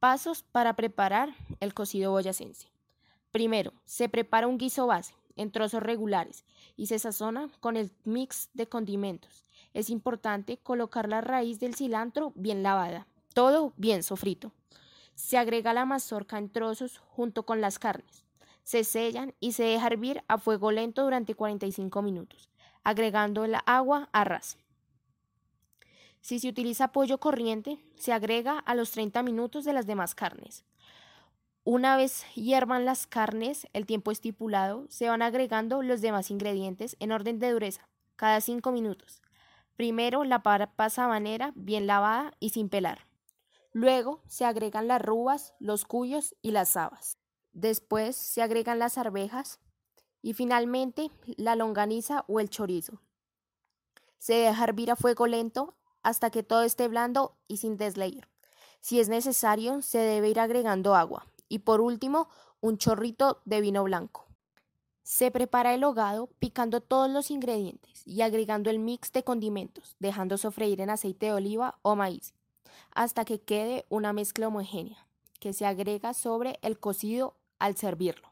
Pasos para preparar el cocido boyacense. Primero, se prepara un guiso base en trozos regulares y se sazona con el mix de condimentos. Es importante colocar la raíz del cilantro bien lavada, todo bien sofrito. Se agrega la mazorca en trozos junto con las carnes. Se sellan y se deja hervir a fuego lento durante 45 minutos, agregando el agua a ras. Si se utiliza pollo corriente, se agrega a los 30 minutos de las demás carnes. Una vez hiervan las carnes, el tiempo estipulado, se van agregando los demás ingredientes en orden de dureza, cada 5 minutos. Primero la papa sabanera bien lavada y sin pelar. Luego se agregan las rubas, los cuyos y las habas. Después se agregan las arvejas y finalmente la longaniza o el chorizo. Se deja hervir a fuego lento hasta que todo esté blando y sin desleír. Si es necesario, se debe ir agregando agua. Y por último, un chorrito de vino blanco. Se prepara el hogado picando todos los ingredientes y agregando el mix de condimentos, dejando sofreír en aceite de oliva o maíz, hasta que quede una mezcla homogénea, que se agrega sobre el cocido al servirlo.